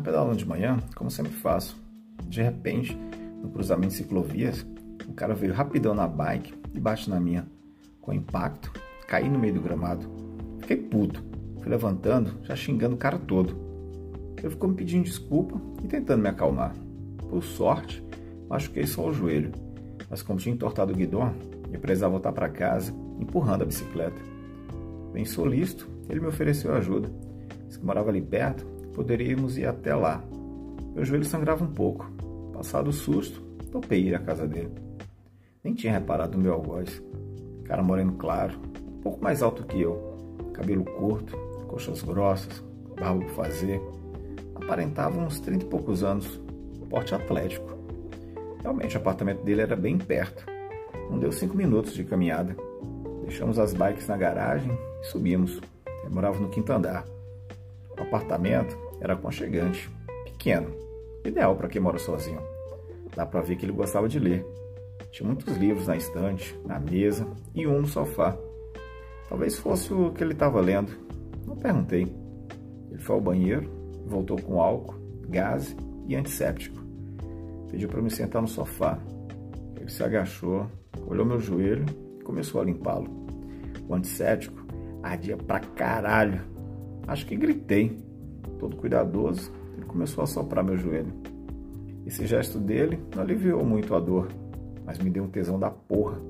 Tava pedalando de manhã, como sempre faço. De repente, no cruzamento de ciclovias, o cara veio rapidão na bike e bate na minha. Com impacto, caí no meio do gramado. Fiquei puto. Fui levantando, já xingando o cara todo. Ele ficou me pedindo desculpa e tentando me acalmar. Por sorte, machuquei só o joelho, mas como tinha entortado o guidão, eu precisava voltar para casa, empurrando a bicicleta. Bem solícito, ele me ofereceu ajuda. Se morava ali perto, poderíamos ir até lá. Meu joelho sangrava um pouco. Passado o susto, topei ir à casa dele. Nem tinha reparado no meu algoz. Cara moreno claro, um pouco mais alto que eu, cabelo curto, coxas grossas, barba por fazer. Aparentava uns 30 e poucos anos, porte atlético. Realmente o apartamento dele era bem perto. Não deu cinco minutos de caminhada. Deixamos as bikes na garagem e subimos. Eu morava no quinto andar. O apartamento era aconchegante, pequeno, ideal para quem mora sozinho. Dá para ver que ele gostava de ler. Tinha muitos livros na estante, na mesa e um no sofá. Talvez fosse o que ele estava lendo. Não perguntei. Ele foi ao banheiro, voltou com álcool, gás e antisséptico. Pediu para me sentar no sofá. Ele se agachou, olhou meu joelho e começou a limpá-lo. O antisséptico ardia pra caralho. Acho que gritei. Todo cuidadoso, ele começou a soprar meu joelho. Esse gesto dele não aliviou muito a dor, mas me deu um tesão da porra.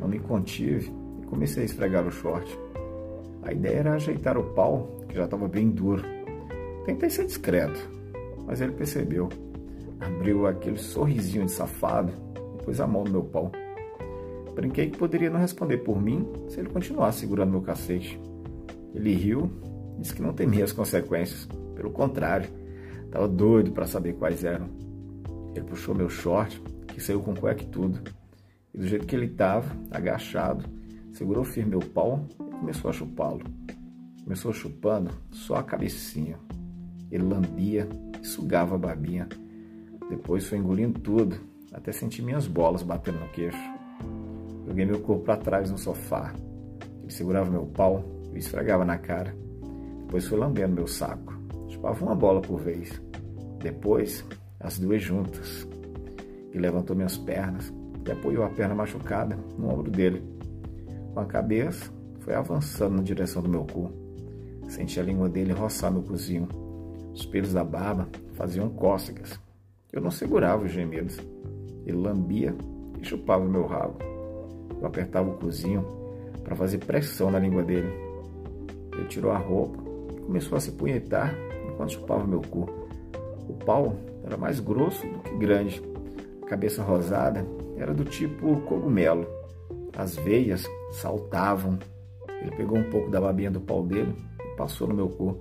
Não me contive e comecei a esfregar o short. A ideia era ajeitar o pau, que já estava bem duro. Tentei ser discreto, mas ele percebeu. Abriu aquele sorrisinho de safado e pôs a mão no meu pau. Brinquei que poderia não responder por mim se ele continuasse segurando meu cacete. Ele riu disse que não temia as consequências. Pelo contrário, estava doido para saber quais eram. Ele puxou meu short, que saiu com cueca e tudo. E do jeito que ele estava, agachado, segurou firme meu pau e começou a chupá-lo. Começou chupando só a cabecinha. Ele lambia e sugava a babinha. Depois foi engolindo tudo, até sentir minhas bolas batendo no queixo. Joguei meu corpo para trás no sofá. Ele segurava meu pau e esfregava na cara. Depois foi lambendo meu saco. Chupava uma bola por vez. Depois, as duas juntas. E levantou minhas pernas e apoiou a perna machucada no ombro dele. Com a cabeça, foi avançando na direção do meu cu. Senti a língua dele roçar meu cozinho. Os pelos da barba faziam cócegas. Eu não segurava os gemidos. Ele lambia e chupava meu rabo. Eu apertava o cozinho para fazer pressão na língua dele. Ele tirou a roupa começou a se punhetar enquanto chupava meu cu. O pau era mais grosso do que grande. A cabeça rosada era do tipo cogumelo. As veias saltavam. Ele pegou um pouco da babinha do pau dele e passou no meu cu.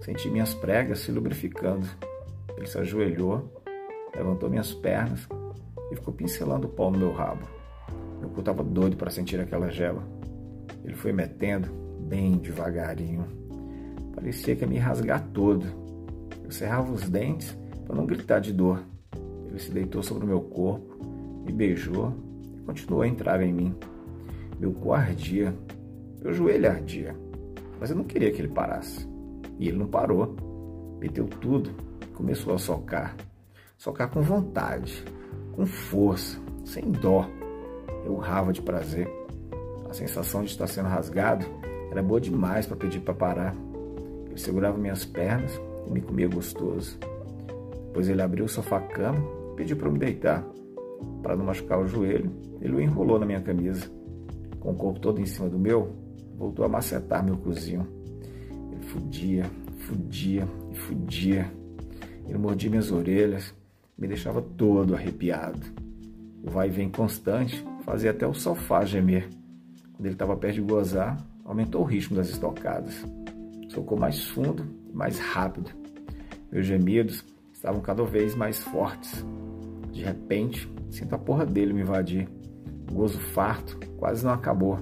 Senti minhas pregas se lubrificando. Ele se ajoelhou, levantou minhas pernas e ficou pincelando o pau no meu rabo. Meu cu estava doido para sentir aquela gela. Ele foi metendo bem devagarinho. Parecia que ia me rasgar todo. Eu cerrava os dentes para não gritar de dor. Ele se deitou sobre o meu corpo, me beijou e continuou a entrar em mim. Meu cu ardia, meu joelho ardia, mas eu não queria que ele parasse. E ele não parou. Meteu tudo e começou a socar. Socar com vontade, com força, sem dó. Eu urrava de prazer. A sensação de estar sendo rasgado era boa demais para pedir para parar. Ele segurava minhas pernas e me comia gostoso. Depois ele abriu o sofá-cama e pediu para me deitar. Para não machucar o joelho, ele o enrolou na minha camisa. Com o corpo todo em cima do meu, voltou a macetar meu cozinho. Ele fudia, fudia e fudia. Ele mordia minhas orelhas, me deixava todo arrepiado. O vai e vem constante fazia até o sofá gemer. Quando ele estava perto de gozar, aumentou o ritmo das estocadas. Socou mais fundo e mais rápido. Meus gemidos estavam cada vez mais fortes. De repente, sinto a porra dele me invadir. O gozo farto quase não acabou.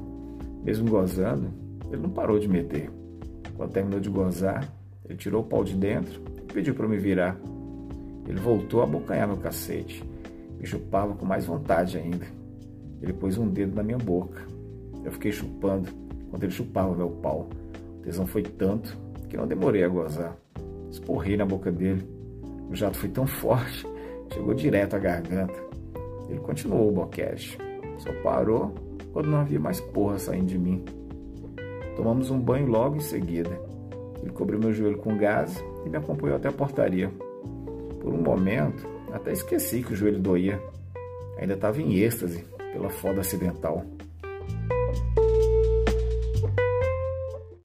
Mesmo gozando, ele não parou de meter. Quando terminou de gozar, ele tirou o pau de dentro e pediu para me virar. Ele voltou a abocanhar meu cacete. Me chupava com mais vontade ainda. Ele pôs um dedo na minha boca. Eu fiquei chupando enquanto ele chupava meu pau. O tesão foi tanto que não demorei a gozar. Esporrei na boca dele. O jato foi tão forte, chegou direto à garganta. Ele continuou o boquete. Só parou quando não havia mais porra saindo de mim. Tomamos um banho logo em seguida. Ele cobriu meu joelho com gás e me acompanhou até a portaria. Por um momento, até esqueci que o joelho doía. Ainda estava em êxtase pela foda acidental.